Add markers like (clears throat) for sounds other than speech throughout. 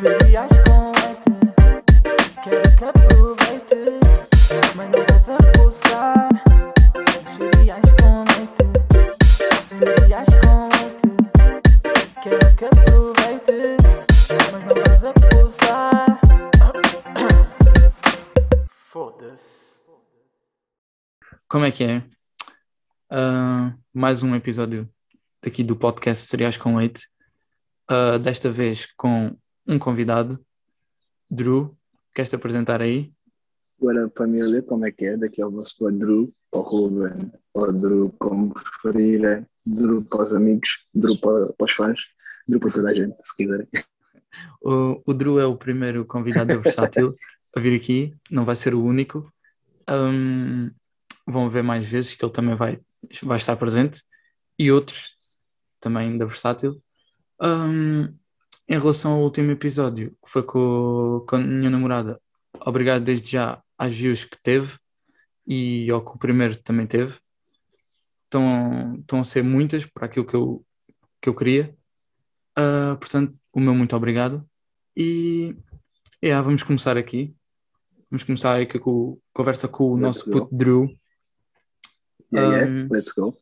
Cereais com leite, quero que aproveite, mas não vais a pulsar. Cereais com leite, cereais com leite, quero que aproveite, mas não vais a pulsar. Foda-se. Como é que é? Ah, mais um episódio aqui do podcast Cereais com Leite. Ah, desta vez com um convidado, Drew. Queres te apresentar aí? Agora, família, como é que é? Daqui é o vosso Drew, ou Ruben, ou Drew, como preferirem. Drew para os amigos, Drew para, para os fãs, Drew para toda a gente, se quiserem. (laughs) O, o Drew é o primeiro convidado da Versátil (laughs) a vir aqui, não vai ser o único. Ahm, vão ver mais vezes que ele também vai, vai estar presente e outros também da Versátil. Ahm, em relação ao último episódio, que foi com, com a minha namorada, obrigado desde já às views que teve e ao que o primeiro também teve. Estão, estão a ser muitas para aquilo que eu, que eu queria. Ah, portanto, o meu muito obrigado. E yeah, vamos começar aqui. Vamos começar aqui com conversa com o Let's nosso go. puto Drew. Yeah, yeah, Um, let's go.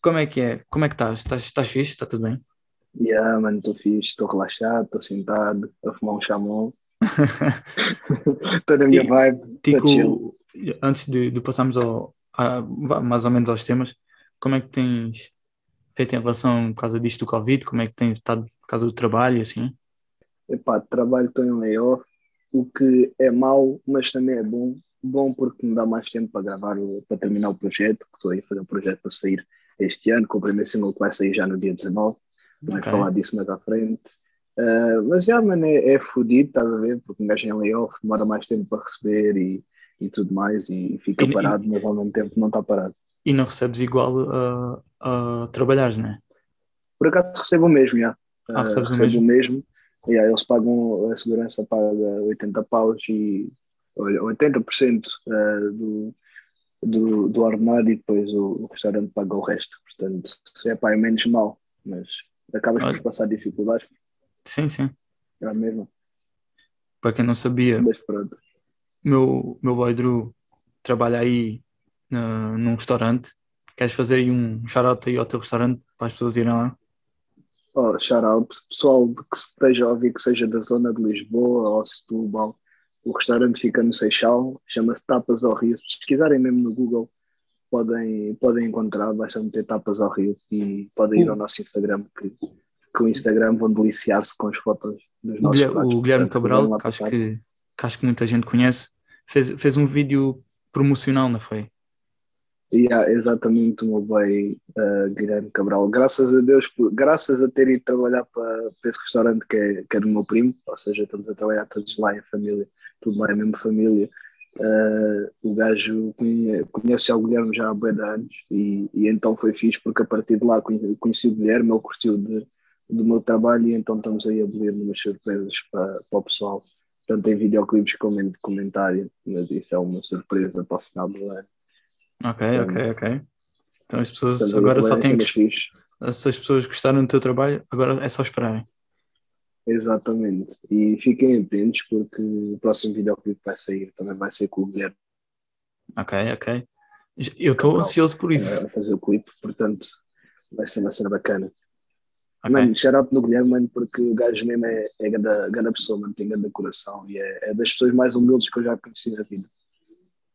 Como é que é? Como é que estás? Estás, estás fixe? Está tudo bem? Yeah, mano, estou fixe, estou relaxado, estou sentado, a fumar um chamão. Estou (laughs) na minha E- vibe. Tico, antes de, de passarmos ao, a- mais ou menos aos temas, como é que tens feito em relação por causa disto do Covid? Como é que tens estado por causa do trabalho e assim? Epá, trabalho, estou em layoff, o que é mau, mas também é bom. Bom porque me dá mais tempo para gravar, para terminar o projeto, que estou aí a fazer um projeto para sair este ano, com o primeiro single que vai sair já no dia 19. Vamos Ok. falar disso mais à frente. Ah, mas já, mano, é, é fodido, estás a ver? Porque um gajo em layoff demora mais tempo para receber e, e tudo mais, e fica E- e- parado, mas ao mesmo tempo não está parado. E não recebes igual a, a trabalhares, não é? Por acaso recebo o mesmo, já. Ah, Ah, recebes o recebo mesmo? o mesmo. Yeah, eles pagam, a segurança paga 80 paus e olha, 80% ah, do, do, do ordenado e depois o, o restaurante paga o resto. Portanto, é pá, é menos mal, mas acabas Olha. por passar dificuldades, Sim, sim. é a mesma. Para quem não sabia, Mas pronto. meu, meu boy Drew trabalha aí na- num restaurante. Queres fazer aí um shout-out aí ao teu restaurante para as pessoas irem lá? Oh, shout out, pessoal de que esteja a ouvir que seja da zona de Lisboa ou Setúbal, o restaurante fica no Seixal, chama-se Tapas ao Rio. Se pesquisarem mesmo no Google, podem, podem encontrar, basta meter Tapas ao Rio e podem ir ao nosso Instagram, que, que o Instagram vão deliciar-se com as fotos dos O nossos Guilherme, pratos. o Guilherme Cabral, que acho que, que acho que muita gente conhece, fez, fez um vídeo promocional, não foi? Yeah, exatamente o meu bem uh, Guilherme Cabral. Graças a Deus, graças a ter ido trabalhar para, para esse restaurante que é, que é do meu primo, ou seja, estamos a trabalhar todos lá em família, tudo lá é a mesma família. Uh, o gajo conhe- conhece o Guilherme já há bem de anos e, e então foi fixe porque a partir de lá conhe- conheci o Guilherme, ele curtiu de- do meu trabalho e então estamos aí a bolir umas surpresas para, para o pessoal, tanto em videoclipes como em comentário, mas isso é uma surpresa para o final do ano. Ok, ok, ok. Então as pessoas agora só em têm que. fixe. Se as pessoas gostaram do teu trabalho, agora é só esperarem. Exatamente. E fiquem atentos porque o próximo videoclipe que vai sair também vai ser com o Guilherme Ok, ok. Eu estou ansioso por isso. eh, a fazer o clipe, portanto vai ser uma cena bacana. Ok. Mano, shout out no Guilherme, mano, porque o gajo mesmo é, é grande, grande pessoa, mano, tem grande coração e é, é das pessoas mais humildes que eu já conheci na vida.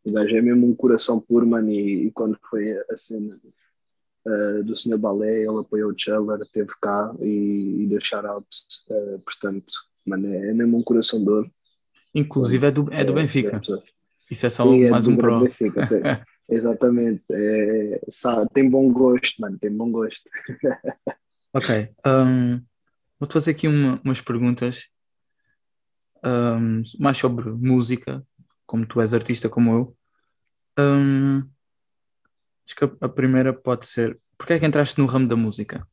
O gajo é mesmo um coração puro, mano, e, e quando foi a cena eh, do Sr. Balé, ele apoiou o Cheller, esteve cá e, e deu shout out, eh, portanto, mano, é, é mesmo um coração de ouro. Inclusive é do, é do Benfica. grande pessoa. Isso é só Sim, é mais do um pro. Benfica, tem- (laughs) Exatamente. É, sabe, tem bom gosto, mano. Tem bom gosto. Ok. hum, Vou-te fazer aqui uma- umas perguntas hum, mais sobre música, como tu és artista como eu. Hum, acho que a, primeira pode ser: porque é que entraste no ramo da música?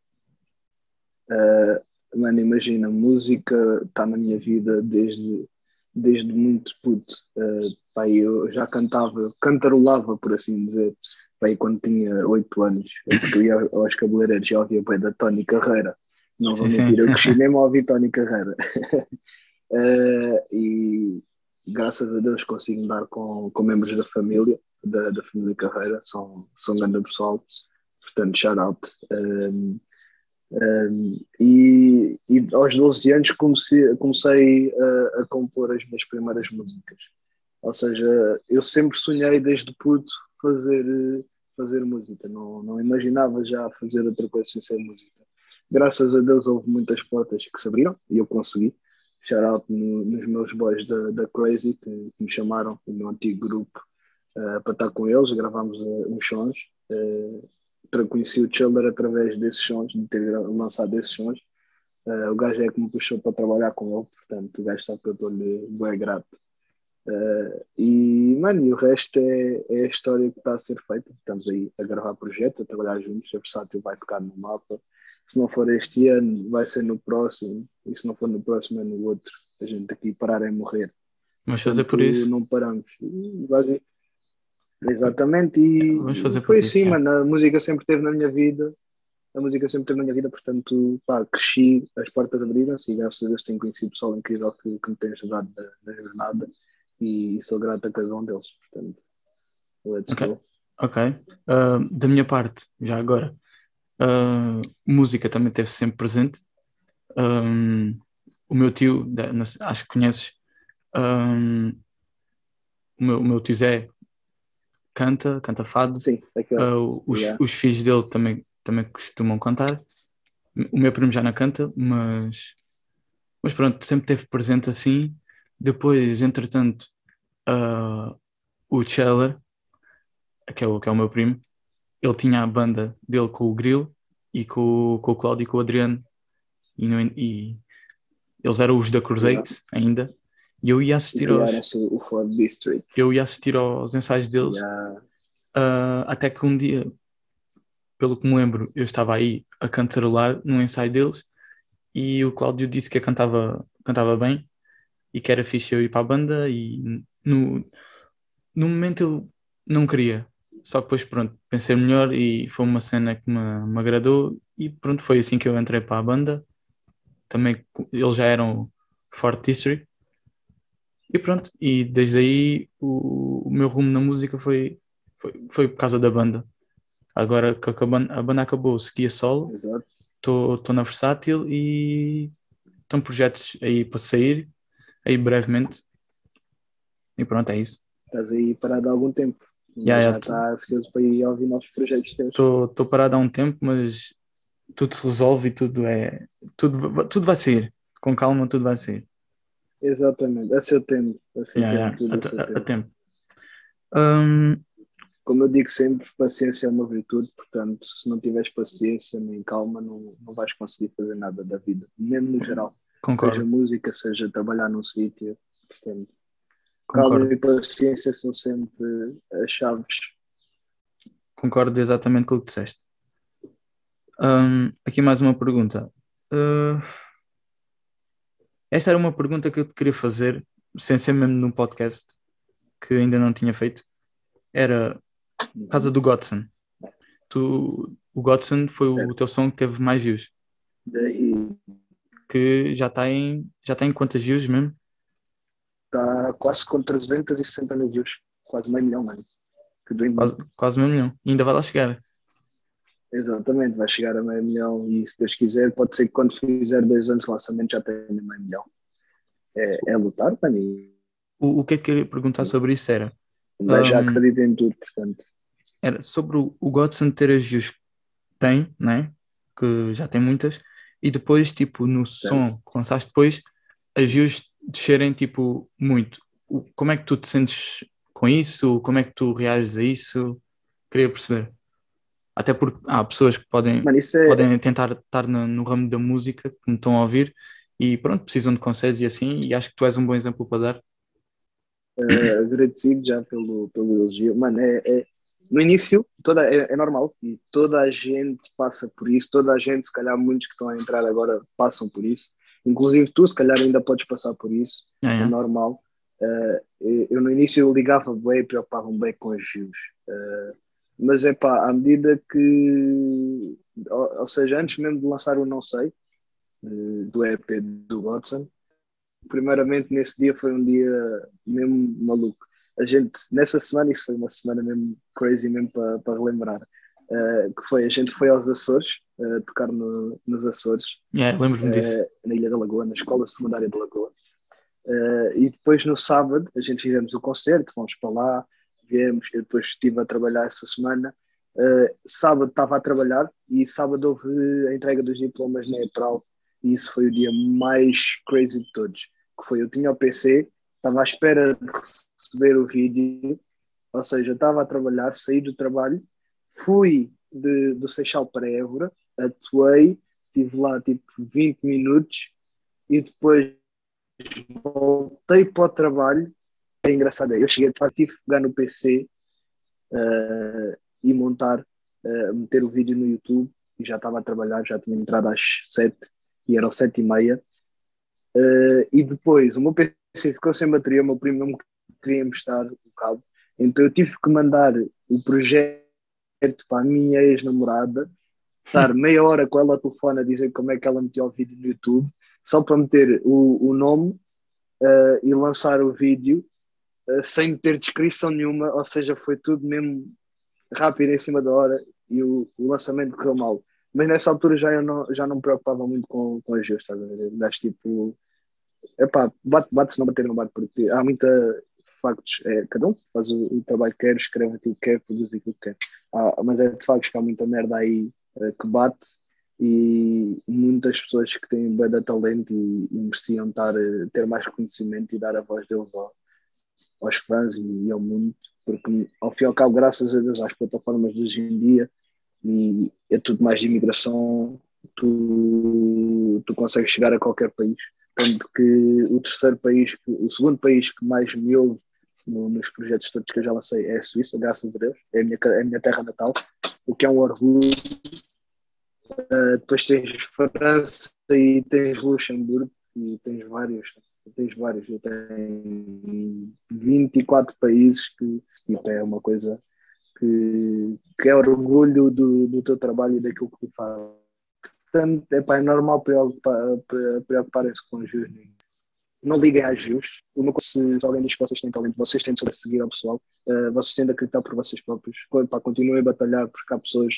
Uh, mano, imagina, música está na minha vida desde, desde muito puto. Uh, pá, eu já cantava, cantarolava, por assim dizer, pá, aí quando tinha 8 anos. Porque eu ia aos cabeleireiros e ouvia bem da Tony Carreira. Não vou mentir, eu cresci (laughs) mesmo a ouvir Tony Carreira. Uh, (laughs) e graças a Deus consigo dar com, com membros da família, da, da família Carreira, são, são grande pessoal, portanto, shout out. Um, um, e, e, aos 12 anos comecei, comecei a, a, compor as minhas primeiras músicas. Ou seja, eu sempre sonhei desde puto fazer, fazer música, não, não imaginava já fazer outra coisa sem ser música. Graças a Deus houve muitas portas que se abriram e eu consegui. Shout out no, nos meus boys da, da Crazy que, que, me chamaram, o meu antigo grupo, uh, para estar com eles. Gravámos uh, uns sons. Uh, conheci o Chiller através desses sons, de ter lançado esses sons. Uh, o gajo é que me puxou para trabalhar com ele, portanto, o gajo sabe que eu estou-lhe bem grato. Uh, e, mano, e o resto é, é a história que está a ser feita. Estamos aí a gravar projeto, a trabalhar juntos. A Versátil vai tocar no mapa. Se não for este ano, vai ser no próximo. E se não for no próximo, é no outro. A gente aqui parar é morrer. Vamos fazer por isso. Não paramos. Exatamente, e Vamos fazer foi isso, assim, mano. A música sempre esteve na minha vida, a música sempre esteve na minha vida, portanto, pá, cresci, as portas abriram-se e graças a Deus tenho conhecido pessoal incrível que, que me tem ajudado na, na jornada e sou grato a cada um deles, portanto, let's Ok. go. Ok. Uh, da minha parte, já agora, uh, música também esteve sempre presente. Um, o meu tio, acho que conheces, um, o, meu, o meu tio Zé canta, canta fado. Sim, Uh, os, Yeah. os filhos dele também, também costumam cantar. O meu primo já não canta, mas, mas pronto, sempre teve presente assim. Depois, entretanto, uh, o Cheller, que é o, que é o meu primo, ele tinha a banda dele com o Grilo e com, o- com o Cláudio e com o Adriano. E, no- e eles eram os da Cruzate ainda. E eu ia assistir aos, o Ford District. eu ia assistir aos ensaios deles. Yeah. Ah, até que um dia, pelo que me lembro, eu estava aí a cantarolar num ensaio deles e o Cláudio disse que eu cantava, cantava bem e que era fixe eu ir para a banda e no, no momento eu não queria, só que depois pronto, pensei melhor e foi uma cena que me, me agradou e pronto, foi assim que eu entrei para a banda. Também eles já eram Fort History e pronto, e desde aí o, o meu rumo na música foi foi, foi por causa da banda. Agora que a banda, a banda acabou, segui a solo, estou na Versátil e estão projetos aí para sair, aí brevemente. E pronto, é isso. Estás aí parado há algum tempo. Yeah, já yeah, está ansioso para ir ouvir novos projetos teus. Estou parado há um tempo, mas tudo se resolve e tudo é. Tudo, tudo vai sair. Com calma, tudo vai sair. Exatamente, a seu tempo. A seu Yeah, tempo, yeah, a, a- a tempo. Hum, Como eu digo sempre, paciência é uma virtude, portanto, se não tiveres paciência nem calma, não, não vais conseguir fazer nada da vida, mesmo no geral. Seja concordo, música, seja trabalhar num sítio, portanto, calma concordo. e paciência são sempre as chaves. Concordo exatamente com o que disseste. Hum, aqui mais uma pergunta. Uh, esta era uma pergunta que eu te queria fazer, sem ser mesmo num podcast, que ainda não tinha feito. Era por causa do Godson. Tu, o Godson foi o Certo. teu som que teve mais views, que já está em, já está em quantas views mesmo? está quase com 360 mil views, quase meio milhão, mano. Doido. Quase, quase meio milhão. E ainda vai lá chegar. Exatamente, vai chegar a meio milhão e se Deus quiser, pode ser que quando fizer dois anos de lançamento já tenha meio milhão. É, é lutar, mano, e O, o que é que eu queria perguntar sobre isso era? gajo já acredita em tudo, portanto. era sobre o, o Godson ter as views que tem, né? Que já tem muitas, e depois, tipo, no som que lançaste depois, as views descerem, tipo, muito. O- como é que tu te sentes com isso? Como é que tu reages a isso? Queria perceber. Até porque há pessoas que podem, Mano, é, podem tentar estar no, no ramo da música, que me estão a ouvir, e pronto, precisam de conselhos e assim, e acho que tu és um bom exemplo para dar. eh, agradecido já pelo, pelo elogio. Mano, é, é- no início toda, é, é normal e toda a gente passa por isso, toda a gente, se calhar muitos que estão a entrar agora passam por isso, inclusive tu, se calhar ainda podes passar por isso, É, é é. normal. Eh, eu no início eu ligava bem, preocupava-me bem com os views. Eh, mas é pá, à medida que, ou, ou seja, antes mesmo de lançar o Não Sei, eh, do EP do Godson, primeiramente nesse dia foi um dia mesmo maluco. A gente, nessa semana, isso foi uma semana mesmo crazy, mesmo para, para relembrar. Uh, que foi, a gente foi aos Açores, uh, tocar no, nos Açores. Yeah, lembro-me uh, disso. Na Ilha da Lagoa, na Escola Secundária da Lagoa. e depois no sábado, a gente fizemos o concerto, fomos para lá, viemos, eu depois estive a trabalhar essa semana. sábado estava a trabalhar e sábado houve a entrega dos diplomas na EPRAL e isso foi o dia mais crazy de todos. Que foi, eu tinha o PC, estava à espera de receber o vídeo, ou seja, estava a trabalhar, saí do trabalho, fui de, do Seixal para Évora, atuei, estive lá tipo 20 minutos e depois voltei para o trabalho. É engraçado, eu cheguei de facto, tive que pegar no PC uh, e montar, uh, meter o vídeo no YouTube e já estava a trabalhar, já tinha entrado às 7 e eram sete e meia. Uh, e depois o meu PC ficou sem bateria, o meu primo não me queria emprestar o cabo, então eu tive que mandar o projeto para a minha ex-namorada, estar (laughs) meia hora com ela a telefone a dizer como é que ela meteu o vídeo no YouTube, só para meter o, o nome uh, e lançar o vídeo sem meter descrição nenhuma, ou seja, foi tudo mesmo rápido em cima da hora e o, o lançamento correu mal. Mas nessa altura já, eu não, já não me preocupava muito com, com as estás a ver? Das tipo, epá, bate, bate se não bater, não bate, porque há muita factos, é, cada um faz o, o, trabalho que quer, escreve aquilo que quer, produz aquilo que quer. Mas é de facto que há muita merda aí é, que bate e muitas pessoas que têm bem de talento e, e mereciam estar, eh, ter mais reconhecimento e dar a voz deles ao, aos fãs e, ao mundo, porque ao fim e ao cabo, graças a Deus, às plataformas de hoje em dia, e é tudo mais de imigração, tu, tu consegues chegar a qualquer país. Tanto que o terceiro país, o segundo país que mais me ouve no, nos projetos todos que eu já lancei é a Suíça, graças a Deus, é a minha, é a minha terra natal, o que é um orgulho. Uh, depois tens França e tens Luxemburgo e tens vários, tens vários, eu tenho 24 países que tipo, é uma coisa que, que é orgulho do, do teu trabalho e daquilo que tu fazes. Portanto, é, pá, é normal preocuparem-se com os views. Não liguem às views. Uma coisa, se alguém diz que vocês têm talento, vocês têm de seguir ao pessoal. Uh, vocês têm de acreditar por vocês próprios. Pá, continuem a batalhar, porque há pessoas.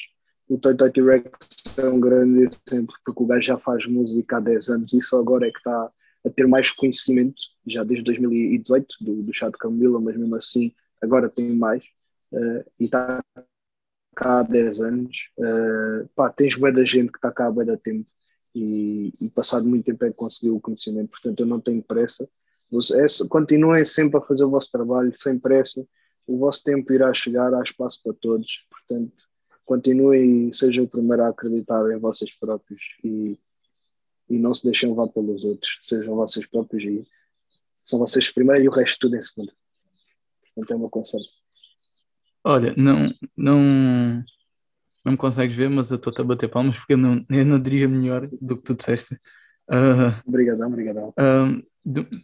O Toy Toy T-Rex é um grande exemplo, porque o gajo já faz música há 10 anos e só agora é que está a ter mais conhecimento, já desde 2018, do, do Chá de Camila, mas mesmo assim agora tem mais uh, e está cá há 10 anos. Uh, pá, tens bué da gente que está cá há bué da tempo e, e, passado muito tempo é que conseguiu o conhecimento, portanto eu não tenho pressa. É, continuem sempre a fazer o vosso trabalho sem pressa, o vosso tempo irá chegar, há espaço para todos, portanto continuem e sejam o primeiro a acreditar em vocês próprios e, e não se deixem levar pelos outros, sejam vocês próprios e são vocês primeiro e o resto tudo em segundo. Portanto é o meu conselho. Olha, não, não, não me consegues ver, mas eu estou-te a bater palmas porque eu não, eu não diria melhor do que tu disseste. Uh, obrigadão, obrigadão. Uh,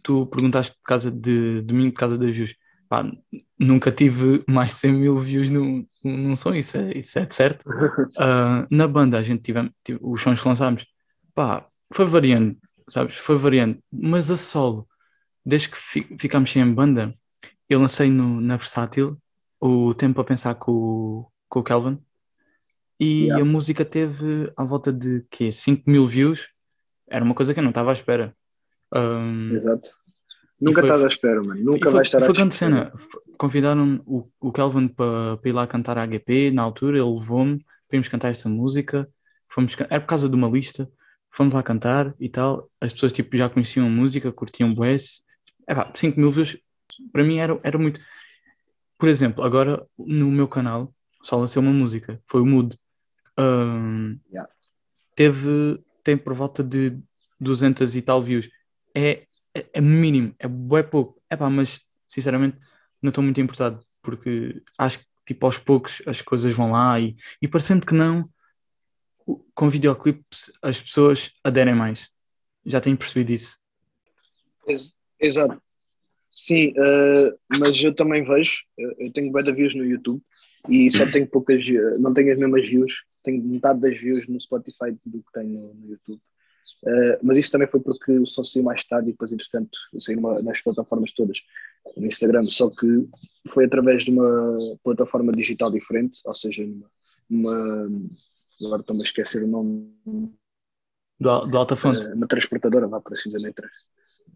tu perguntaste por causa de domingo por causa das views. Pá, nunca tive mais de 100 mil views num, num som, isso é, isso é certo. Uh, (laughs) na banda, a gente tive, tive os sons que lançámos, pá, foi variando, sabes? Foi variando, mas a solo, desde que fi, ficámos sem banda, eu lancei no, na Versátil o tempo a pensar com, o- com o Calvin e Yeah. a música teve à volta de quê? 5 mil views. Era uma coisa que eu não estava à espera. Um, Exato. Nunca foi- estás à espera, mano. Nunca foi, vais estar à foi grande espera. cena. Convidaram o, o Calvin para ir lá cantar a AGP na altura, ele levou-me, vimos cantar essa música, fomos, era por causa de uma lista, fomos lá cantar e tal. As pessoas tipo, já conheciam a música, curtiam o S. É pá, 5 mil views para mim era, era muito. Por exemplo, agora no meu canal só lancei uma música, foi o Mood. Um, Yeah. teve, tem por volta de 200 e tal views. É, é, é mínimo, é bem pouco. É pá, mas sinceramente não estou muito importado, porque acho que tipo aos poucos as coisas vão lá e, e parecendo que não, com videoclipes as pessoas aderem mais. Já tenho percebido isso. Ex- Exato. Sim, eh, mas eu também vejo, eh, eu tenho de views no YouTube e só tenho poucas, eh, não tenho as mesmas views, tenho metade das views no Spotify do que tenho no, YouTube. Uh, mas isso também foi porque o som saiu mais tarde e depois, entretanto, numa, nas plataformas todas, no Instagram, só que foi através de uma plataforma digital diferente, ou seja, numa, numa agora estou-me a esquecer o nome. Do, do Altafonte? Uh, uma transportadora, vá para assim dizer,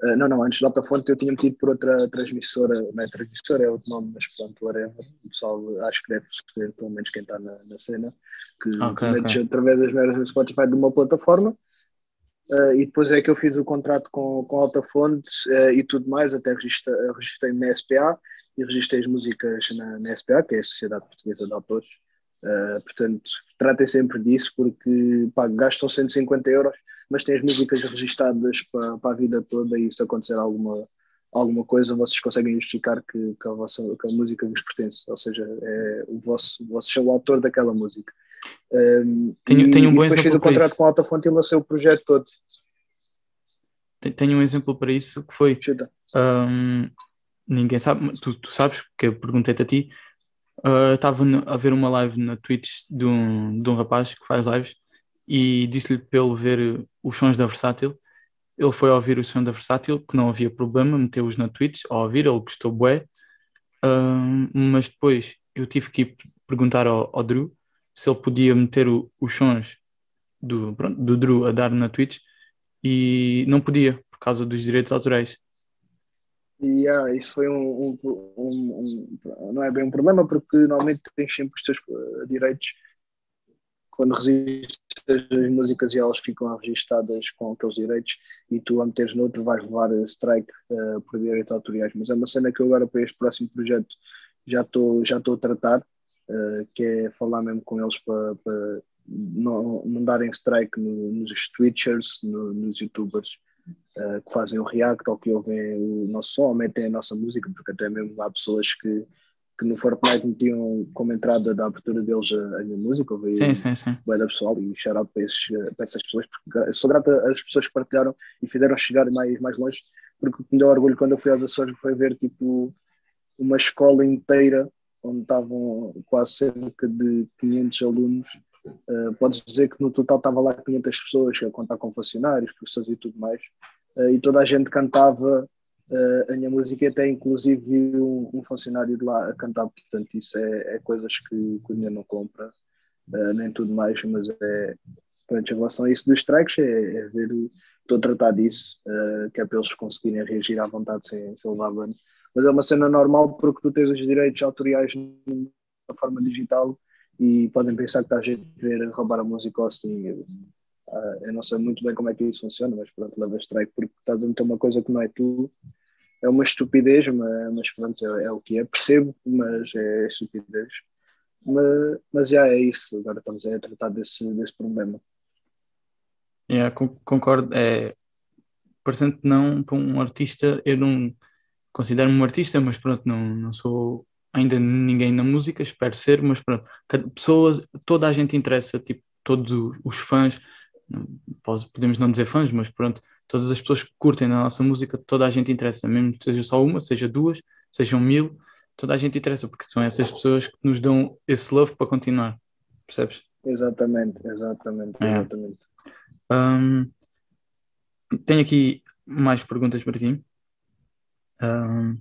Uh, não, não, antes do Altafonte eu tinha metido por outra transmissora, não é transmissora, é outro nome, mas pronto, whatever. O pessoal acho que deve perceber, pelo menos quem está na, na cena, que okay, metes okay. através das merdas do Spotify de uma plataforma uh, e depois é que eu fiz o contrato com, com Altafonte uh, e tudo mais, até registrei, registrei na SPA e registrei as músicas na, na SPA, que é a Sociedade Portuguesa de Autores. Uh, portanto, tratem sempre disso porque pá, gastam 150 euros mas tem as músicas registadas para, para a vida toda e se acontecer alguma, alguma coisa, vocês conseguem justificar que, que, a, vossa, que a música vos pertence, ou seja, é o vosso, o vosso é o autor daquela música. Um, tenho, e, tenho um bom depois exemplo fiz o contrato com a Alta Fonte e lancei o projeto todo. Tenho um exemplo para isso que foi. Um, ninguém sabe, tu, tu sabes, porque eu perguntei-te a ti. Uh, estava a ver uma live na Twitch de um, de um rapaz que faz lives e disse-lhe para ele ver os sons da Versátil. Ele foi ouvir o som da Versátil, que não havia problema, meteu-os na Twitch a ouvir, ele gostou bué. Uh, mas depois eu tive que perguntar ao, ao Drew se ele podia meter os sons do, pronto, do Drew a dar na Twitch e não podia, por causa dos direitos autorais. E yeah, isso foi um, um, um, um, Não é bem um problema, porque normalmente tens sempre os teus uh, direitos quando registras as músicas e elas ficam registadas com aqueles direitos e tu a meteres noutro vais levar strike uh, por direitos autoriais. Mas é uma cena que eu agora para este próximo projeto já estou já a tratar, uh, que é falar mesmo com eles para, para não, não darem strike no, nos Twitchers, no, nos Youtubers uh, que fazem o react ou que ouvem o nosso som ou metem a nossa música, porque até mesmo há pessoas que que no Fortnite metiam como entrada da abertura deles a, a minha música, ouvi sim, sim, sim. da pessoal e shout para, esses, para essas pessoas, porque sou grato às pessoas que partilharam e fizeram chegar mais, mais longe, porque o que me deu orgulho quando eu fui aos Açores foi ver tipo uma escola inteira onde estavam quase cerca de 500 alunos. Uh, podes dizer que no total estava lá 500 pessoas, a contar com funcionários, professores e tudo mais, uh, e toda a gente cantava uh, a minha música até inclusive um, um, funcionário de lá a cantar, portanto isso é, é coisas que, o dinheiro não compra, nem tudo mais, mas é pronto, em relação a isso dos strikes é, é ver, estou a tratar disso, que é para eles conseguirem reagir à vontade sem, sem levar banho. Mas é uma cena normal porque tu tens os direitos autoriais na forma digital e podem pensar que está a gente querer roubar a música ou assim. Uh, eu não sei muito bem como é que isso funciona, mas pronto, leva strike porque estás a meter uma coisa que não é tu é uma estupidez, mas, mas pronto, é, é, o que é. Percebo, mas é estupidez. Mas, mas já é isso, agora estamos a tratar desse, desse problema. Yeah, concordo. É, parecendo que não, para um artista, eu não considero-me um artista, mas pronto, não, não sou ainda ninguém na música, espero ser, mas pronto, cada pessoa, toda a gente interessa, tipo, todos os fãs, podemos não dizer fãs, mas pronto, todas as pessoas que curtem a nossa música, toda a gente interessa, mesmo que seja só uma, seja duas, sejam mil, toda a gente interessa, porque são essas pessoas que nos dão esse love para continuar, percebes? Exatamente, exatamente, é. exatamente. Um, tenho aqui mais perguntas para ti. Um,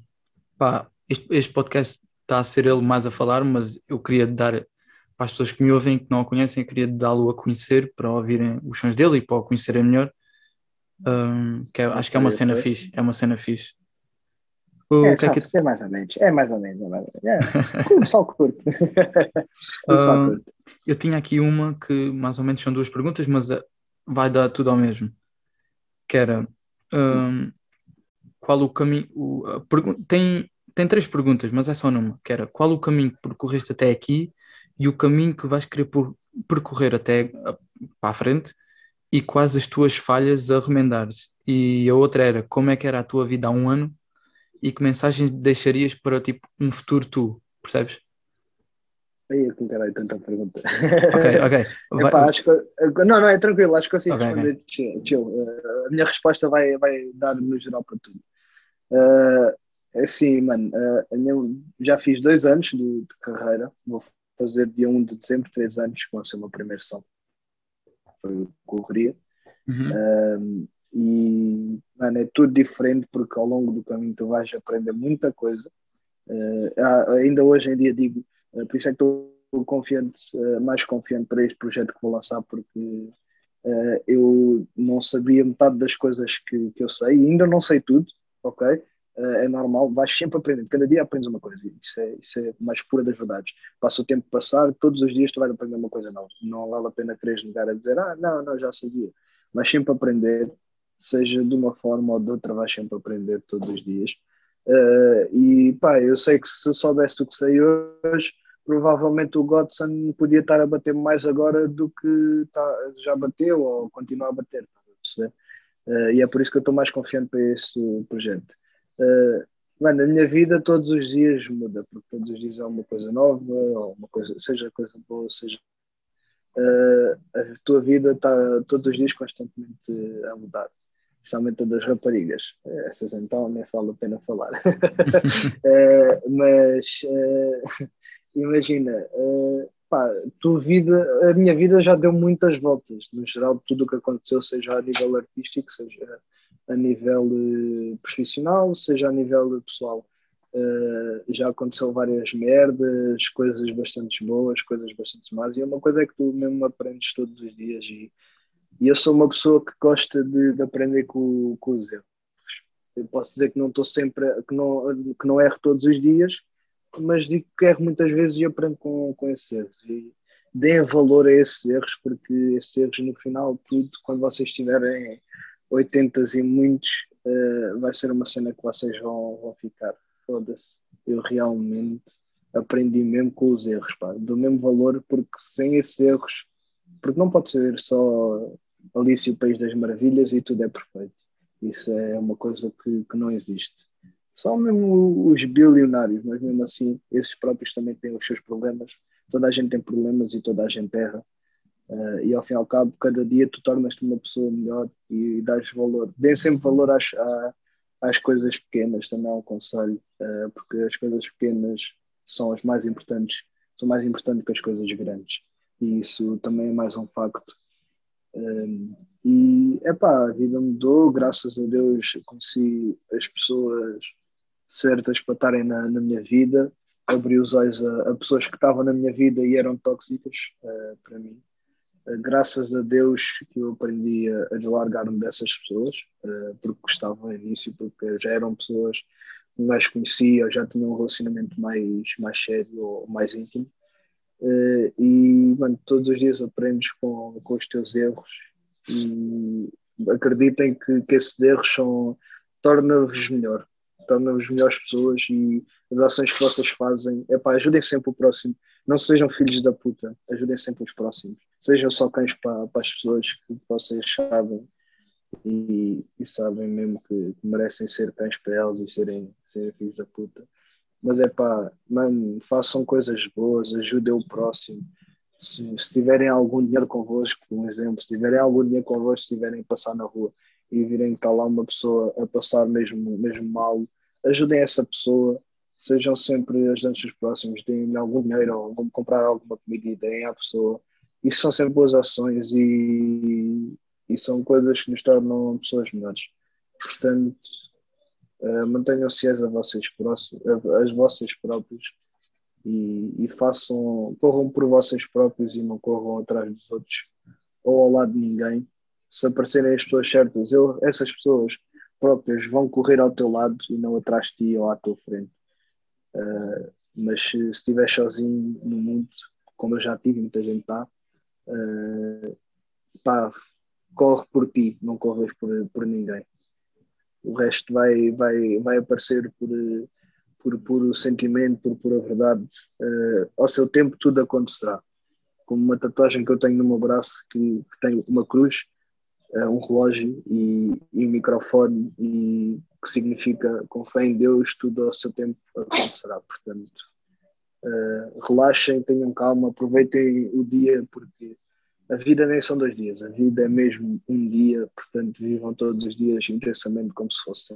pá, este, este podcast está a ser ele mais a falar, mas eu queria dar para as pessoas que me ouvem que não o conhecem, eu queria dá-lo a conhecer para ouvirem os sons dele e para o conhecerem melhor. Um, que é, acho que é uma cena fixe. É uma cena fixe. O, é, que é, que... é mais ou menos. É mais ou menos. É mais ou menos. É. pessoal curto. um, eu tinha aqui uma que mais ou menos são duas perguntas, mas eh, vai dar tudo ao mesmo. Que era um, qual o caminho. Tem, tem três perguntas, mas é só numa. Que era qual o caminho que percorreste até aqui e o caminho que vais querer percorrer até eh, para a frente e quais as tuas falhas a remendar-se. E a outra era como é que era a tua vida há um ano e que mensagens deixarias para tipo um futuro tu, percebes? Aí, com caralho, tanta pergunta. Ok, (laughs) ok. Vai... Epá, acho que, não, não, é tranquilo, acho que eu consigo okay, responder okay. chill. chill. Uh, a minha resposta vai, vai dar no geral para tudo. Uh, assim, mano, uh, já fiz dois anos de, de, carreira, vou fazer dia 1 de dezembro, três anos, com a ser o meu primeiro som foi correria. Uhum. Um, e mano, é tudo diferente porque ao longo do caminho tu vais aprender muita coisa. Uh, ainda hoje em dia digo, uh, por isso é que estou confiante, uh, mais confiante para este projeto que vou lançar, porque eu não sabia metade das coisas que, que eu sei, e ainda não sei tudo, ok? É normal, vais sempre aprendendo, cada dia aprendes uma coisa, isso é, isso é mais pura das verdades. Passa o tempo passar, todos os dias tu vais aprender uma coisa nova, não vale a pena querer negar a dizer, ah, não, não, já sabia, mas sempre aprender, seja de uma forma ou de outra, vais sempre aprender todos os dias. Uh, e pá, eu sei que se soubesse o que sei hoje, provavelmente o Godson podia estar a bater mais agora do que tá, já bateu ou continua a bater, a perceber? Uh, e é por isso que eu estou mais confiante para este projeto. Uh, mano, a minha vida todos os dias muda, porque todos os dias é uma coisa nova, ou uma coisa, seja coisa boa, seja. Uh, a tua vida está todos os dias constantemente a mudar especialmente a das raparigas. Essas então nem vale a pena falar. uh, (laughs) mas imagina, pá, tua vida, a minha vida já deu muitas voltas, no geral, tudo o que aconteceu, seja a nível artístico, seja a nível profissional, seja a nível pessoal. já aconteceu várias merdas, coisas bastante boas, coisas bastante más, e uma coisa é que tu mesmo aprendes todos os dias e e eu sou uma pessoa que gosta de, de aprender com, com, os erros. Eu posso dizer que não estou sempre, que não, que não erro todos os dias, mas digo que erro muitas vezes e aprendo com, com esses erros. E deem valor a esses erros, porque esses erros no final, tudo, quando vocês tiverem 80 e muitos, uh, vai ser uma cena que vocês vão, vão ficar. Foda-se. Eu realmente aprendi mesmo com os erros, pá. Dou mesmo valor, porque sem esses erros, porque não pode ser só Alice o País das Maravilhas e tudo é perfeito. Isso é uma coisa que, que não existe. Só mesmo os bilionários, mas mesmo assim, esses próprios também têm os seus problemas. Toda a gente tem problemas e toda a gente erra. Uh, e ao fim e ao cabo, cada dia tu tornas-te uma pessoa melhor e, dás valor. Dêem sempre valor às, às coisas pequenas, também é um conselho, uh, porque as coisas pequenas são as mais importantes, são mais importantes que as coisas grandes. E isso também é mais um facto um, e, epá, a vida mudou, graças a Deus conheci as pessoas certas para estarem na, na minha vida, abri os olhos a, a, pessoas que estavam na minha vida e eram tóxicas uh, para mim. Uh, graças a Deus que eu aprendi a, deslargar-me dessas pessoas, uh, porque gostava no início, porque já eram pessoas que mais conhecia, já tinham um relacionamento mais, mais sério ou mais íntimo. Uh, e mano, todos os dias aprendes com, com os teus erros e acreditem que, que esses erros são torna-vos melhor, torna-vos melhores pessoas e as ações que vocês fazem, é ajudem sempre o próximo, não sejam filhos da puta, ajudem sempre os próximos, sejam só cães para, para as pessoas que vocês sabem e, e sabem mesmo que, merecem ser cães para elas e serem, serem filhos da puta. Mas é pá, mano, façam coisas boas, ajudem o próximo. Se, se tiverem algum dinheiro convosco, por exemplo, se tiverem algum dinheiro convosco, se tiverem a passar na rua e virem que está lá uma pessoa a passar mesmo, mesmo mal, ajudem essa pessoa, sejam sempre ajudantes dos próximos, deem algum dinheiro ou comprar alguma comida e deem à pessoa. Isso são sempre boas ações e, e são coisas que nos tornam pessoas melhores. Portanto, Uh, Mantenham-se fiéis a vocês, as vossas próprias e, e, façam, corram por vocês próprios e não corram atrás dos outros ou ao lado de ninguém. Se aparecerem as pessoas certas, eu, essas pessoas próprias vão correr ao teu lado e não atrás de ti ou à tua frente. Uh, mas se estiver sozinho no mundo, como eu já tive, muita gente está, uh, pá, corre por ti, não corres por, por ninguém o resto vai, vai, vai aparecer por, por sentimento, por pura verdade. Uh, ao seu tempo tudo acontecerá. Como uma tatuagem que eu tenho no meu braço que, que tem uma cruz, um relógio e, e um microfone e que significa com fé em Deus tudo ao seu tempo acontecerá. Portanto, uh, relaxem, tenham calma, aproveitem o dia porque a vida nem são dois dias, a vida é mesmo um dia, portanto vivam todos os dias intensamente como se fosse,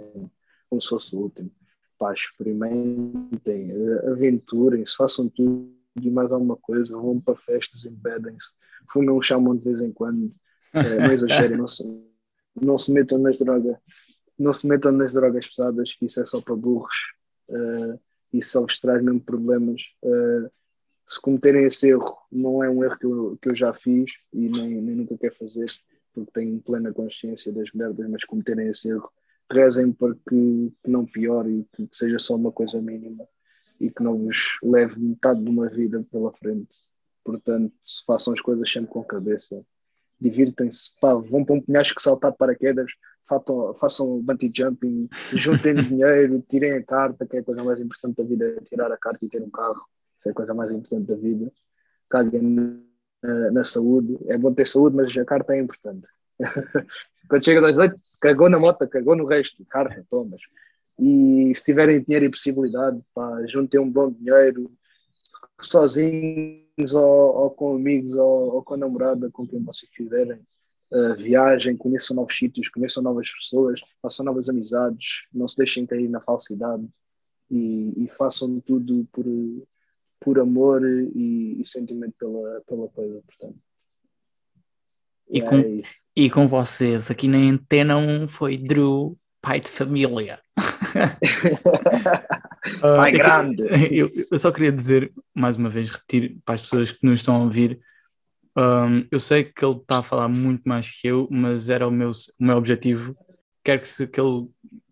como se fosse o último. Pá, experimentem, aventurem-se, façam tudo e mais alguma coisa, vão para festas, embedem-se, fumem um chamão de vez em quando, Uh, não exagerem, não se, não se metam nas drogas, não se metam nas drogas pesadas, que isso é só para burros. Uh, e só vos traz mesmo problemas. Uh, se cometerem esse erro, não é um erro que eu, que eu já fiz e nem, nem nunca quero fazer, porque tenho plena consciência das merdas, mas cometerem esse erro, rezem para que, que não piore e que, seja só uma coisa mínima e que não vos leve metade de uma vida pela frente. Portanto, façam as coisas sempre com cabeça. Divirtem-se, vão para um penhasco que saltar paraquedas, façam, façam bungee jumping, juntem (laughs) dinheiro, tirem a carta, que é a coisa mais importante da vida, é tirar a carta e ter um carro. Isso é a coisa mais importante da vida. Caguem na, na saúde. É bom ter saúde, mas a carta é importante. (laughs) Quando chega aos 18, cagou na moto, cagou no resto, carta, tomas. E se tiverem dinheiro e possibilidade, pá, juntem um bom dinheiro, sozinhos ou, ou com amigos ou, ou, com a namorada, com quem vocês quiserem. Uh, viagem, conheçam novos sítios, conheçam novas pessoas, façam novas amizades, não se deixem cair na falsidade e, e façam tudo por, por amor e, e sentimento pela, pela coisa, portanto. E, é com, e com vocês, aqui na antena 1 foi Drew, (laughs) pai de família. pai uh, grande. Eu, eu, só queria dizer, mais uma vez, repetir para as pessoas que nos estão a ouvir, um, eu sei que ele está a falar muito mais que eu, mas era o meu, o meu objetivo. Quero que, se, que ele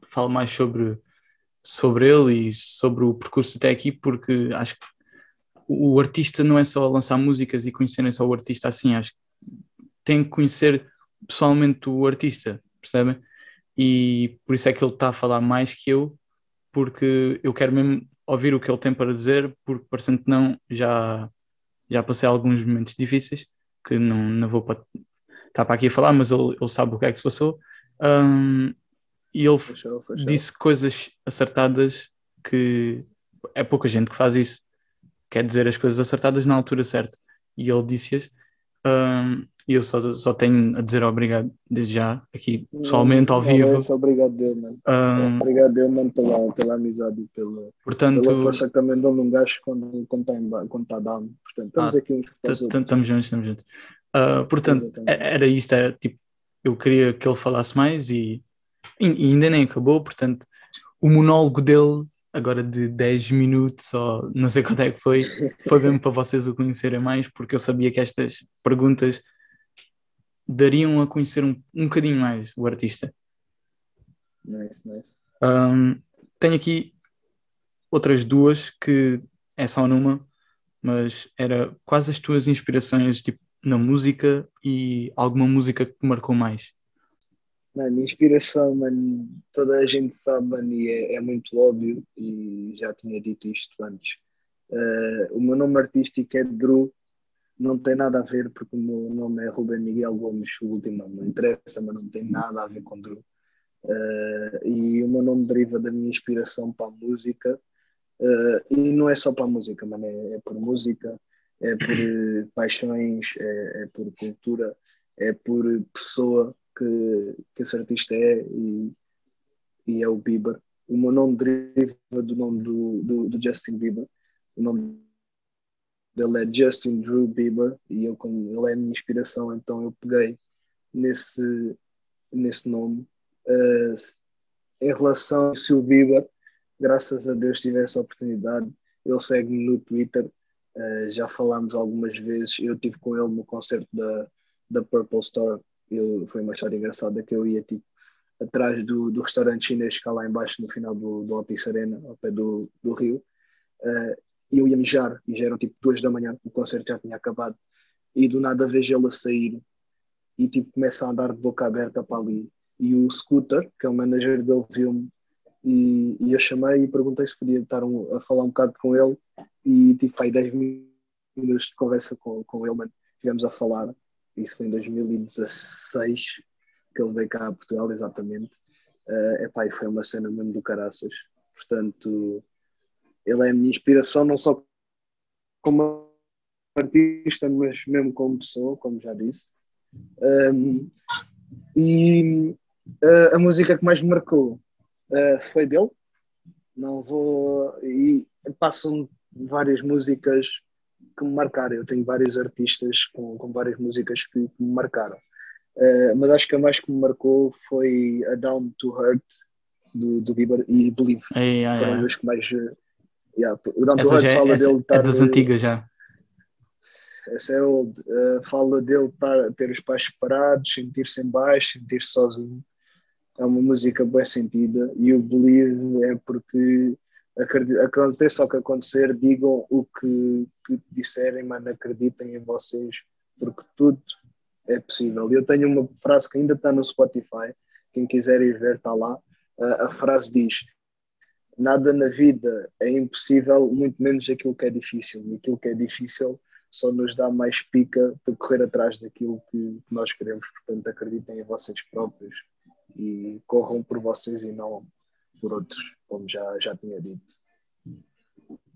fale mais sobre, sobre ele e sobre o percurso até aqui, porque acho que o artista não é só lançar músicas e conhecerem só o artista assim, acho que tem que conhecer pessoalmente o artista, percebem? E por isso é que ele está a falar mais que eu, porque eu quero mesmo ouvir o que ele tem para dizer, porque parecendo que não, já, já passei alguns momentos difíceis, que não, não vou para, estar para aqui a falar, mas ele, ele sabe o que é que se passou. Um, e ele fechou, fechou. disse coisas acertadas que é pouca gente que faz isso quer dizer as coisas acertadas na altura certa. E ele disse-as. Um, e eu só, só tenho a dizer obrigado desde já, aqui pessoalmente, ao vivo. É obrigado Deus, mano. Um, obrigado Deus, mano, pela, pela amizade e pela, portanto, pela força que também dou num gajo quando, quando está quando tá down. Portanto, estamos ah, aqui uns Estamos juntos, estamos juntos. Uh, portanto, era isto, era tipo, eu queria que ele falasse mais e, e ainda nem acabou, portanto, o monólogo dele agora de 10 minutos ou não sei quanto é que foi, foi mesmo para vocês o conhecerem mais, porque eu sabia que estas perguntas dariam a conhecer um, um bocadinho mais o artista. Nice, nice. Um, tenho aqui outras duas que é só numa, mas era quase as tuas inspirações tipo, na música e alguma música que te marcou mais. Mano, inspiração, mano, toda a gente sabe, mano, e é, é muito óbvio, e já tinha dito isto antes. Uh, o meu nome artístico é Drew, não tem nada a ver, porque o meu nome é Ruben Miguel Gomes, o último não interessa, mas não tem nada a ver com Drew. Uh, e o meu nome deriva da minha inspiração para a música, uh, e não é só para a música, mano, é, é por música, é por (clears throat) paixões, é, é por cultura, é por pessoa que, que esse artista é e, e é o Bieber. O meu nome deriva do nome do, do, do Justin Bieber. O nome dele é Justin Drew Bieber e eu, como ele é a minha inspiração, então eu peguei nesse, nesse nome. Uh, em relação ao Sil Bieber, graças a Deus tive essa oportunidade. Ele segue-me no Twitter, uh, já falámos algumas vezes. Eu estive com ele no concerto da, da Purple Store eu, foi uma história engraçada que eu ia tipo atrás do, do restaurante chinês que há lá embaixo no final do, do Altice Arena, ao pé do, do rio, uh, e eu ia mijar, e já eram tipo duas da manhã, o concerto já tinha acabado, e do nada vejo ele a sair, e tipo começa a andar de boca aberta para ali, e o Scooter, que é o manager dele, viu-me, e, e, eu chamei e perguntei se podia estar um, a falar um bocado com ele, e tive aí 10 minutos de conversa com, com ele, mano. estivemos a falar, isso foi em 2016 que ele veio cá a Portugal, exatamente. Uh, epá, e foi uma cena mesmo do caraças. Portanto, ele é a minha inspiração, não só como artista, mas mesmo como pessoa, como já disse. Um, e uh, a música que mais me marcou uh, foi dele. Não vou. E passam várias músicas que me marcaram. Eu tenho vários artistas com, com várias músicas que, que me marcaram. Uh, mas acho que a mais que me marcou foi a Down to Hurt do, do Bieber e Believe. Ei, ai, Foram ai. as que mais. Yeah, o Down to Essa é, fala dele é estar. das antigas já. Essa é old. Uh, fala dele estar, ter os pais separados, sentir-se em baixo, sentir-se sozinho. É uma música bem sentida. E o Believe é porque aconteça o que acontecer, digam o que, que disserem, mano, acreditem em vocês, porque tudo é possível. Eu tenho uma frase que ainda está no Spotify, quem quiser ir ver está lá. Uh, a frase diz: Nada na vida é impossível, muito menos aquilo que é difícil. E aquilo que é difícil só nos dá mais pica para correr atrás daquilo que, nós queremos. Portanto, acreditem em vocês próprios e corram por vocês e não por outros, como já, já tinha dito.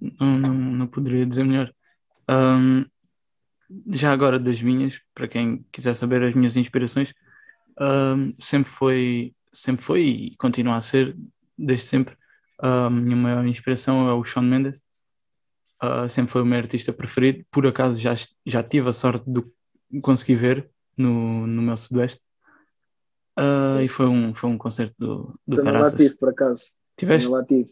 Não, não, não poderia dizer melhor. Ahm, já agora das minhas, para quem quiser saber as minhas inspirações, ahm, sempre foi, sempre foi e continua a ser, desde sempre, a minha maior inspiração é o Shawn Mendes. Ah, sempre foi o meu artista preferido. Por acaso já, já tive a sorte de conseguir ver no, no meu Sudoeste. Ah, e foi um, foi um concerto do, do Também lá Caraças. tive, por acaso. Tiveste? Também lá tive.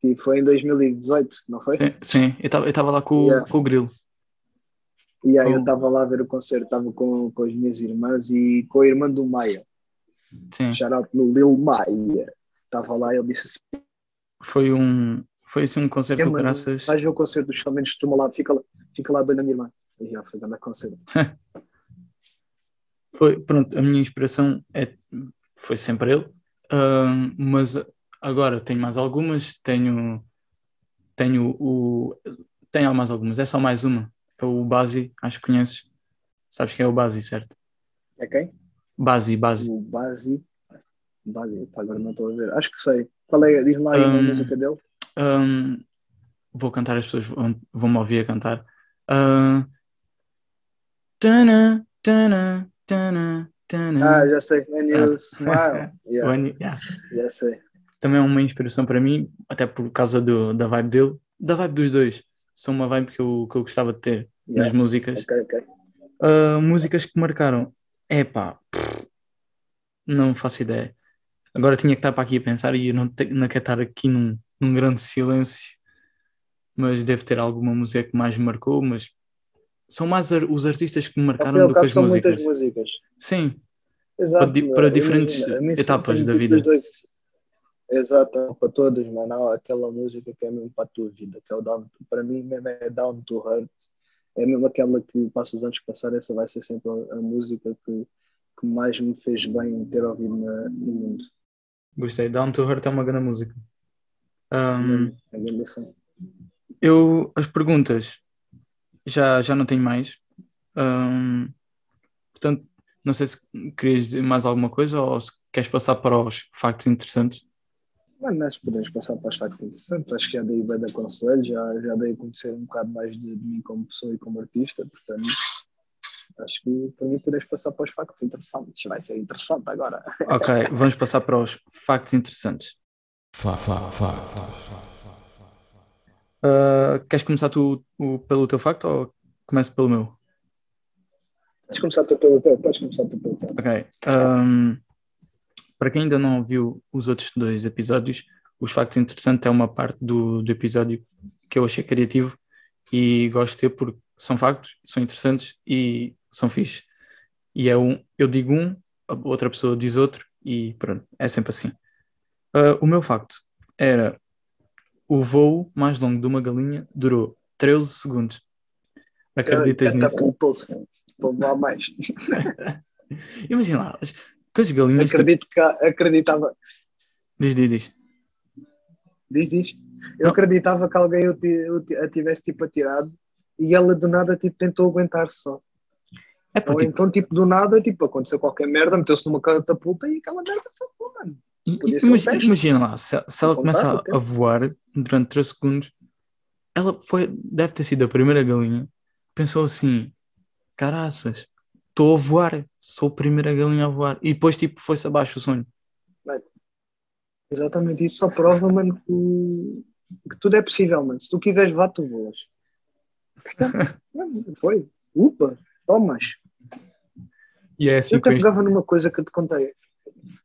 Tive, Foi em 2018, não foi? Sim, sim. eu estava eu lá com, o- Yeah. com o Grilo. E aí eu Oh. estava lá a ver o concerto, estava com, com as minhas irmãs e com a irmã do Maia. Sim. Shout out no Lil Maia. Estava lá e ele disse assim: Foi um, foi assim um concerto "É, mano, Caraças. vais ver o concerto dos Shawn Mendes, toma lá, fica lá, fica lá doida na minha irmã. E já foi dando concerto. (laughs) Foi, pronto, a minha inspiração é, foi sempre ele. Ahm, mas agora tenho mais algumas. Tenho, tenho o. Tenho mais algumas, é só mais uma. É o Basi, acho que conheces. Sabes quem é o Basi, certo? É quem? Basi, Basi. O Basi. Agora não estou a ver. Acho que sei. Qual é? Diz lá aí uma Hum. música dele. Ahm, vou cantar, as pessoas vão, vão-me ouvir a cantar. Ah, tana, tana, tana, tana. Ah, já sei. When Ah. you smile. (laughs) Yeah, When you- yeah. já sei. Também é uma inspiração para mim, até por causa do, da vibe dele, da vibe dos dois. São uma vibe que eu, que eu gostava de ter Yeah. nas músicas. Ok, ok. Ah, músicas que marcaram. Epá, não faço ideia. Agora tinha que estar para aqui a pensar e eu não, te, não quero estar aqui num, num grande silêncio, mas deve ter alguma música que mais me marcou, mas são mais ar- os artistas que me marcaram do que as são músicas. muitas músicas. Sim, Exato. di- para diferentes Imagina, etapas da vida. dois- Exato, para todos, mano. Há aquela música que é mesmo para a tua vida, que é o Down, para mim mesmo é Down to Hurt. É mesmo aquela que passa os anos que passar, essa vai ser sempre a, a música que, que mais me fez bem ter ouvido na- no mundo. Gostei. Down to Earth é uma grande música. Mesmo, é. Eu, as perguntas, já, já não tenho mais. Ahm, portanto, não sei se querias dizer mais alguma coisa ou se queres passar para os factos interessantes. Mano, nós podemos passar para os factos interessantes. Acho que já dei bem de aconselho, já, já dei a conhecer um bocado mais de, de mim como pessoa e como artista, portanto, acho que para mim podemos passar para os factos interessantes. Vai ser interessante agora. Ok, vamos passar para os factos interessantes. Fa, fa, fa. Ah, queres começar tu o- pelo teu facto ou começo pelo meu? Podes começar tu pelo teu, podes começar tu pelo teu. Ok. ahm, para quem ainda não ouviu os outros dois episódios, os factos interessantes é uma parte do, do episódio que eu achei criativo e gosto de ter porque são factos, são interessantes e são fixe. E é um, eu digo um, a outra pessoa diz outro e pronto, é sempre assim. Ah, o meu facto era o voo mais longo de uma galinha durou 13 segundos. Acreditas nisso? Catapultou-se. Vou lá mais. (laughs) Imagina lá, as, que as galinhas. Acredito que acreditava. Diz, diz, diz. Diz, diz. Eu Não. acreditava que alguém a tivesse tipo atirado e ela do nada tipo, tentou aguentar-se só. É Ou porque então, tipo, do nada, tipo, aconteceu qualquer merda, meteu-se numa catapulta e aquela merda safou, mano. Imagina, imagina lá, se, se ela começa a, voar durante 3 segundos, ela foi, deve ter sido a primeira galinha, pensou assim, caraças, estou a voar, sou a primeira galinha a voar, e depois tipo foi-se abaixo o sonho. Exatamente isso só prova, mano, que, que tudo é possível, mano. Se tu quiseres vá, tu voas. Portanto, (laughs) mano, foi. Upa, tomas. E é assim Eu até isto. pegava numa coisa que eu te contei.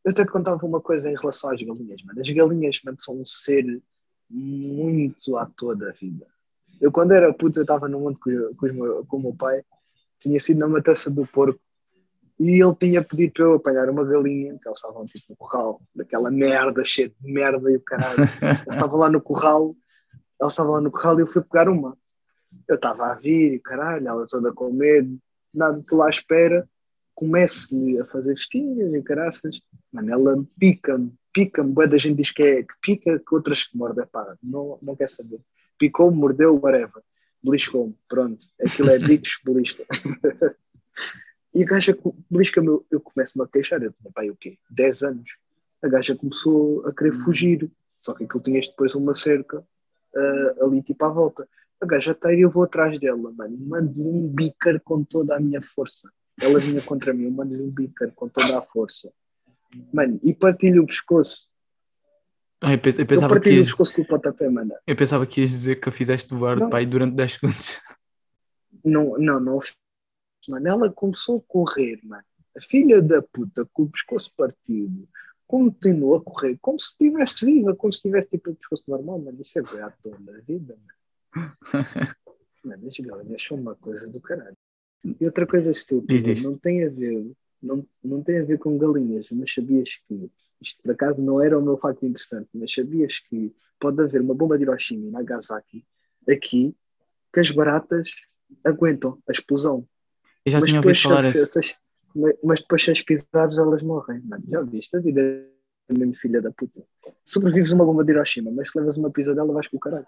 Eu até te contava uma coisa em relação às galinhas, mano. As galinhas, mano, são um ser muito à toa da vida. Eu, quando era puto, eu estava no mundo com, com, meu- com o meu pai, tinha sido na matança do porco, e ele tinha pedido para eu apanhar uma galinha, que eles estavam tipo no curral, daquela merda, cheia de merda e o caralho. (laughs) Eles estavam lá no curral, eles estavam lá no curral e eu fui pegar uma. Eu estava a vir e caralho, ela toda com medo, nada de lá à espera, começo-lhe a fazer festinhas e caraças, mano, ela pica-me, pica-me, bué da gente diz que é que pica, que outras que mordem, pá, não, não quer saber. Picou-me, mordeu, whatever, beliscou-me, pronto, aquilo é (laughs) bicos, belisca. e a gaja belisca-me, eu- eu começo-me a queixar, eu tinha, pá, o quê? 10 anos. A gaja começou a querer fugir, só que aquilo tinha depois uma cerca ah, ali tipo à volta. A gaja está e eu vou atrás dela, mano. Mando-lhe um bicar com toda a minha força. Ela vinha contra mim, eu mando-lhe um bicar com toda a força. Mano, e partilho o pescoço. Ah, eu, pe- eu pensava que partilho o pescoço com o pontapé, mano. eu pensava que ias dizer que a fizeste voar Não. pai durante 10 segundos. (laughs) Não, não, não. Mano, ela começou a correr, mano. A filha da puta, com o pescoço partido, continuou a correr como se estivesse viva, como se tivesse tipo o pescoço normal, mano. Isso é à toa da vida, mano. (laughs) Mano, as galinhas são uma coisa do caralho. E outra coisa estúpida, Diz, diz. não tem a ver, não, não tem a ver com galinhas, mas sabias que, isto por acaso não era o meu facto interessante, mas sabias que pode haver uma bomba de Hiroshima e Nagasaki aqui que as baratas aguentam a explosão. Eu já mas, tinha depois, ouvido falar isso. as- mas- mas depois se as pisares elas morrem. Mano, já viste? A vida é mesmo filha da puta. Sobrevives uma bomba de Hiroshima, mas se levas uma pisadela vais com o caralho.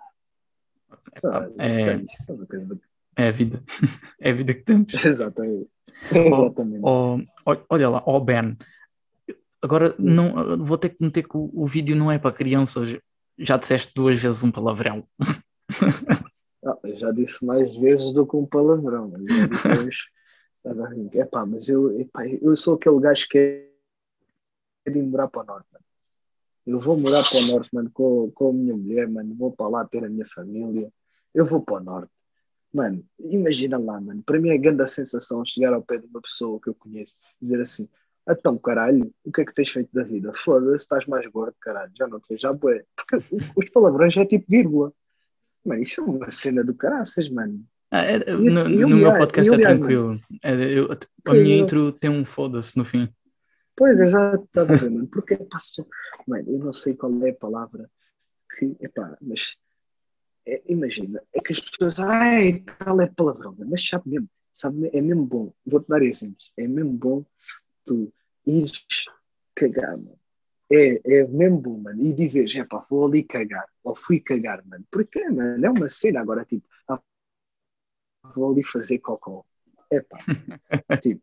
Ah, É, sério, isto é uma coisa é a vida. (laughs) É a vida que temos. Exatamente. (laughs) Exatamente. Oh, oh, olha lá, oh Ben, agora não, vou ter que meter que o, o vídeo não é para crianças. Já disseste duas vezes um palavrão. (laughs) Ah, já disse mais vezes do que um palavrão. Depois, assim, epá, mas eu, epá, eu sou aquele gajo que quer ir morar para o norte. Mano. Eu vou morar para o norte, mano, com, com a minha mulher, mano. Vou para lá ter a minha família. Eu vou para o norte. Mano, imagina lá, mano. Para mim é grande a sensação chegar ao pé de uma pessoa que eu conheço e dizer assim: então, caralho, o que é que tens feito da vida? Foda-se, estás mais gordo, caralho. Já não te vejo já bué. (laughs) Porque os palavrões é tipo vírgula. Mano, isso é uma cena do caraças, mano. Ah, é- E- no, e no meu podcast é tranquilo. É, eu- a minha eu- intro tem um foda-se no fim. Pois, exato, estava a ver, mano. Porque passou. Mano, eu não sei qual é a palavra que. Epá, mas. É- imagina, é que as pessoas. Ai, qual é palavrão? Mas sabe mesmo, sabe, é mesmo bom. Vou-te dar exemplos. É mesmo bom tu ires cagar, mano. É, é mesmo bom, mano. E dizeres, epá, vou ali cagar. Ou fui cagar, mano. Porque, mano, é uma cena agora, tipo, ah, vou ali fazer cocó. Epá, (laughs) tipo,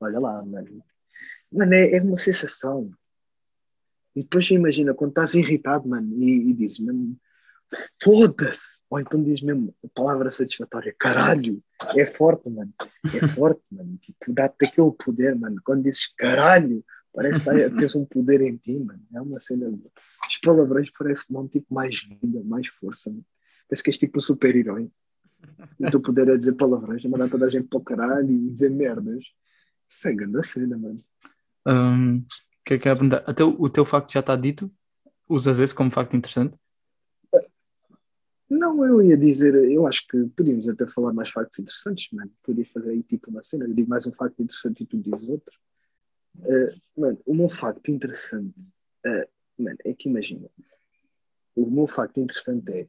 olha lá, mano. Mano, é, é uma sensação. E depois imagina quando estás irritado, mano, e, e dizes, mano, foda-se. Ou então dizes mesmo a palavra satisfatória, caralho. É forte, mano. É forte, mano. Tipo, dá-te aquele poder, mano. Quando dizes caralho, parece que tá- tens um poder em ti, mano. É uma cena. de- Os palavrões parecem dar um tipo mais vida, mais força, mano. Parece que és tipo um super-herói. O teu poder é dizer palavrões, é mandar toda a gente para o caralho e dizer merdas. Isso é grande cena, mano. Hum, que é que ia perguntar? Até o, o teu facto já está dito? Usas esse como facto interessante? Não, eu ia dizer, eu acho que podíamos até falar mais factos interessantes, mano. Podia fazer aí tipo uma cena, eu digo mais um facto interessante e tu dizes outro. Eh, mano, o meu facto interessante, eh, mano, é que imagina, o meu facto interessante é,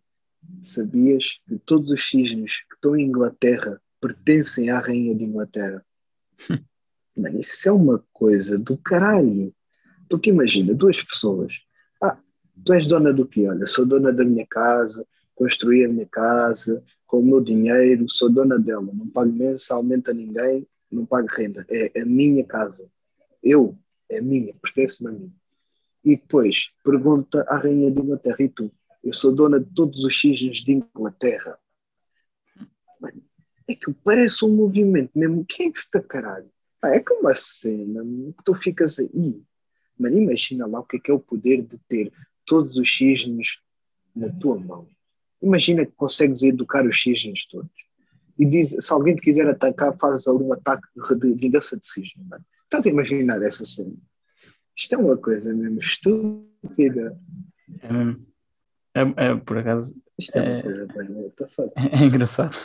sabias que todos os cisnes que estão em Inglaterra pertencem à rainha de Inglaterra? (laughs) Mano, isso é uma coisa do caralho. Porque imagina, duas pessoas. Ah, tu és dona do quê? Olha, sou dona da minha casa, construí a minha casa com o meu dinheiro, sou dona dela, não pago mensalmente a ninguém, não pago renda. É a minha casa. Eu, é minha, pertence-me a mim. E depois pergunta à rainha de Inglaterra, e tu? Eu sou dona de todos os cisnes de Inglaterra. É que parece um movimento mesmo. Quem é que está caralho? É como uma cena que tu ficas aí. Mano, imagina lá o que é que é o poder de ter todos os cisnes na tua mão. Imagina que consegues educar os cisnes todos. e diz, se alguém te quiser atacar, fazes ali um ataque de vingança de cisne, mano. Estás a imaginar essa cena? Isto é uma coisa mesmo estúpida. É mesmo. É, é, por acaso, Isto é, É. uma coisa bem, what the fuck? é engraçado.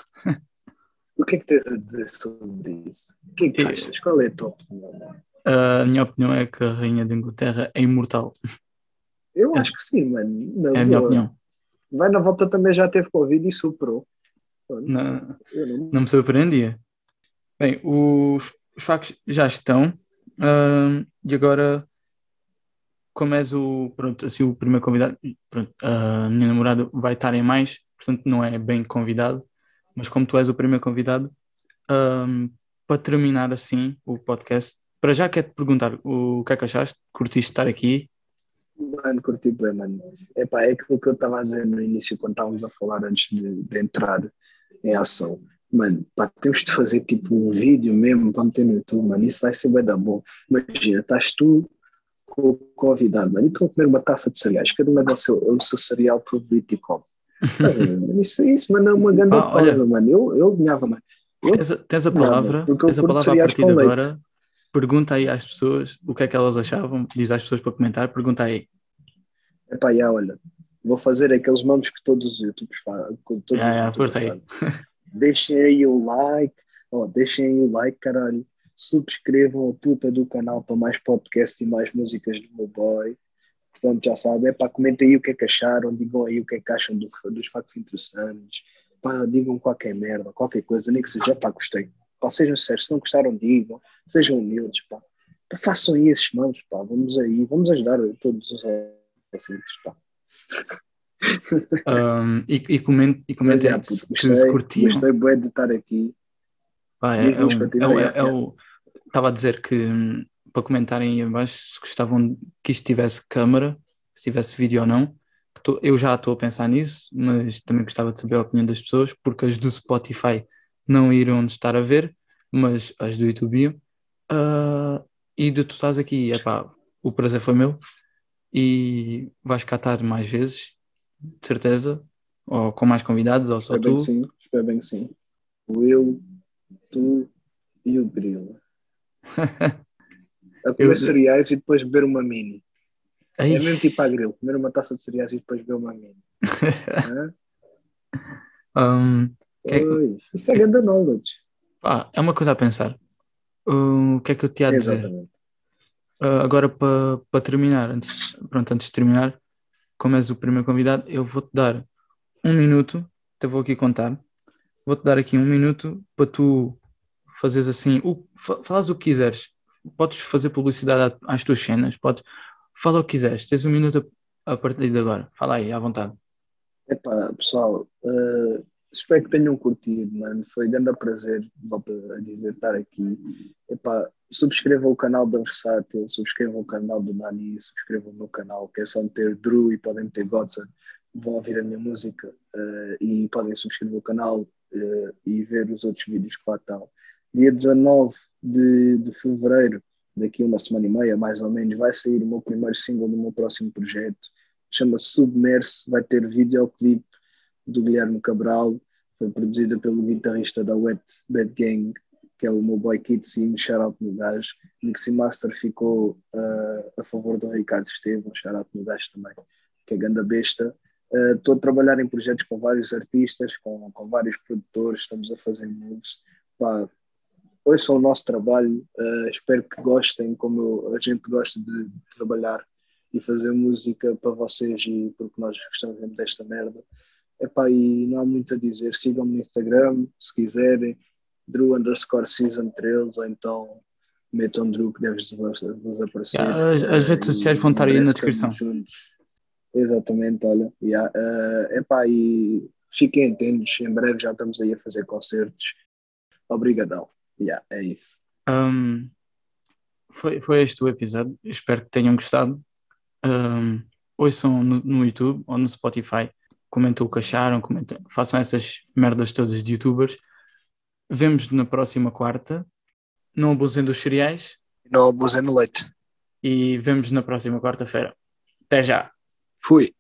O que é que tens a dizer sobre isso? O que é que Eu- achas? Qual é a tua opinião? mano? A minha opinião é que a Rainha de Inglaterra é imortal. Eu É. acho que sim, mano. Na É a minha opinião. Vai na volta também já teve Covid e superou. Não, não- não me surpreendia. Bem, os, os factos já estão. ahm, e agora, como és o, pronto, assim, o primeiro convidado, pronto, a minha namorada vai estar em mais, portanto não é bem convidado, mas como tu és o primeiro convidado, para terminar assim o podcast, para já quero-te perguntar o que é que achaste? Curtiste estar aqui? Mano, curti bem, mano. Epá, é aquilo que eu estava a dizer no início, quando estávamos a falar antes de, de entrar em ação. Mano, pá, temos de fazer tipo um vídeo mesmo para meter no YouTube, mano. Isso vai ser bem da bom. Imagina, estás tu com o convidado, mano, e estão a comer uma taça de cereais, cada um leva o seu, o seu cereal favorito e come. Isso, isso, mano, é uma (laughs) grande Ah, olha. pausa, mano. Eu, eu ganhava, mano. Eu, Tens a, tens a palavra, tens a palavra a partir de agora. Pergunta aí às pessoas o que é que elas achavam, diz às pessoas para comentar, pergunta aí. epá, já, olha, vou fazer aqueles nomes que todos os YouTubers fazem. todos os YouTubers força aí. fazem. Deixem aí o like, ó, deixem aí o like, caralho. Subscrevam a puta do canal para mais podcast e mais músicas do meu boy. Portanto, já sabem, é pá, comentem aí o que é que acharam, digam aí o que é que acham do- dos factos interessantes. Pá, digam qualquer merda, qualquer coisa, nem que seja, pá, gostei. Pá, sejam sérios, se não gostaram, digam. Sejam humildes, pá. Pá, façam aí esses nomes, pá. Vamos aí, vamos ajudar todos os assuntos, pá. Um, e, e comente, e Mas comentem é, se, puto, que se curtiam. gostei bué de estar aqui. É, é, é é, o- Estava a dizer que hum, para comentarem aí abaixo se gostavam que isto tivesse câmara, se tivesse vídeo ou não. Eu já estou a pensar nisso, mas também gostava de saber a opinião das pessoas, porque as do Spotify não irão estar a ver, mas as do YouTube iam. Ah, e de tu estás aqui, epá, o prazer foi meu e vais cá estar mais vezes, de certeza, ou com mais convidados, ou só Espero tu. sim, espero bem que sim. O eu, tu e o grilo. (laughs) A comer Eu- cereais e depois beber uma mini. Ai, É mesmo tipo a grilo, comer uma taça de cereais e depois beber uma mini. (laughs) Que- Isso é grande knowledge. pá, é uma coisa a pensar. Uh, o que é que eu te ia dizer? Exatamente. Uh, agora, para para terminar, antes, pronto, antes de terminar, como és o primeiro convidado, eu vou-te dar um minuto, até vou aqui contar, vou-te dar aqui um minuto para tu fazeres assim, o, fa- falas o que quiseres. Podes fazer publicidade às tuas cenas, podes, fala o que quiseres. Tens um minuto a, a partir de agora. Fala aí, à vontade. Epá, pessoal, eh, espero que tenham curtido, mano. Foi grande prazer, volto a dizer, estar aqui. Epá, subscrevam o canal da Versátil, subscrevam o canal do Nani, subscrevam o meu canal, que é só meter Drew e podem meter Godson. Vão ouvir a minha música eh, e podem subscrever o canal eh, e ver os outros vídeos que lá estão. Dia 19 de, de fevereiro, daqui a uma semana e meia, mais ou menos, vai sair o meu primeiro single do meu próximo projeto chama-se Submerse, vai ter videoclipe do Guilherme Cabral, foi produzida pelo guitarrista da Wet Bad Gang, que é o meu boy Kitsim, shout-out no gajo. Mixi Master ficou uh, a favor do Ricardo Estevam, shout-out no gajo também, que é ganda besta. Uh, Estou a trabalhar em projetos com vários artistas, com, com vários produtores, estamos a fazer moves. Pá, ouçam o nosso trabalho, uh, espero que gostem, como eu- a gente gosta de, de trabalhar e fazer música para vocês e porque nós gostamos mesmo desta merda. Epá, e não há muito a dizer. Sigam-me no Instagram, se quiserem, Drew underscore season 13, ou então metam Drew que deves vos, aparecer. Yeah, as- as redes sociais vão estar aí na descrição. juntos. Exatamente, olha. Yeah, eh, epá, e fiquem atentos, em breve já estamos aí a fazer concertos. Obrigadão. Yeah, é isso. Um, foi, foi este o episódio. Espero que tenham gostado. Um, ouçam no, no YouTube ou no Spotify. Comentem o que acharam. Façam essas merdas todas de youtubers. Vemos na próxima quarta. Não abusem dos cereais. Não abusem no leite. E vemos na próxima quarta-feira. Até já! Fui.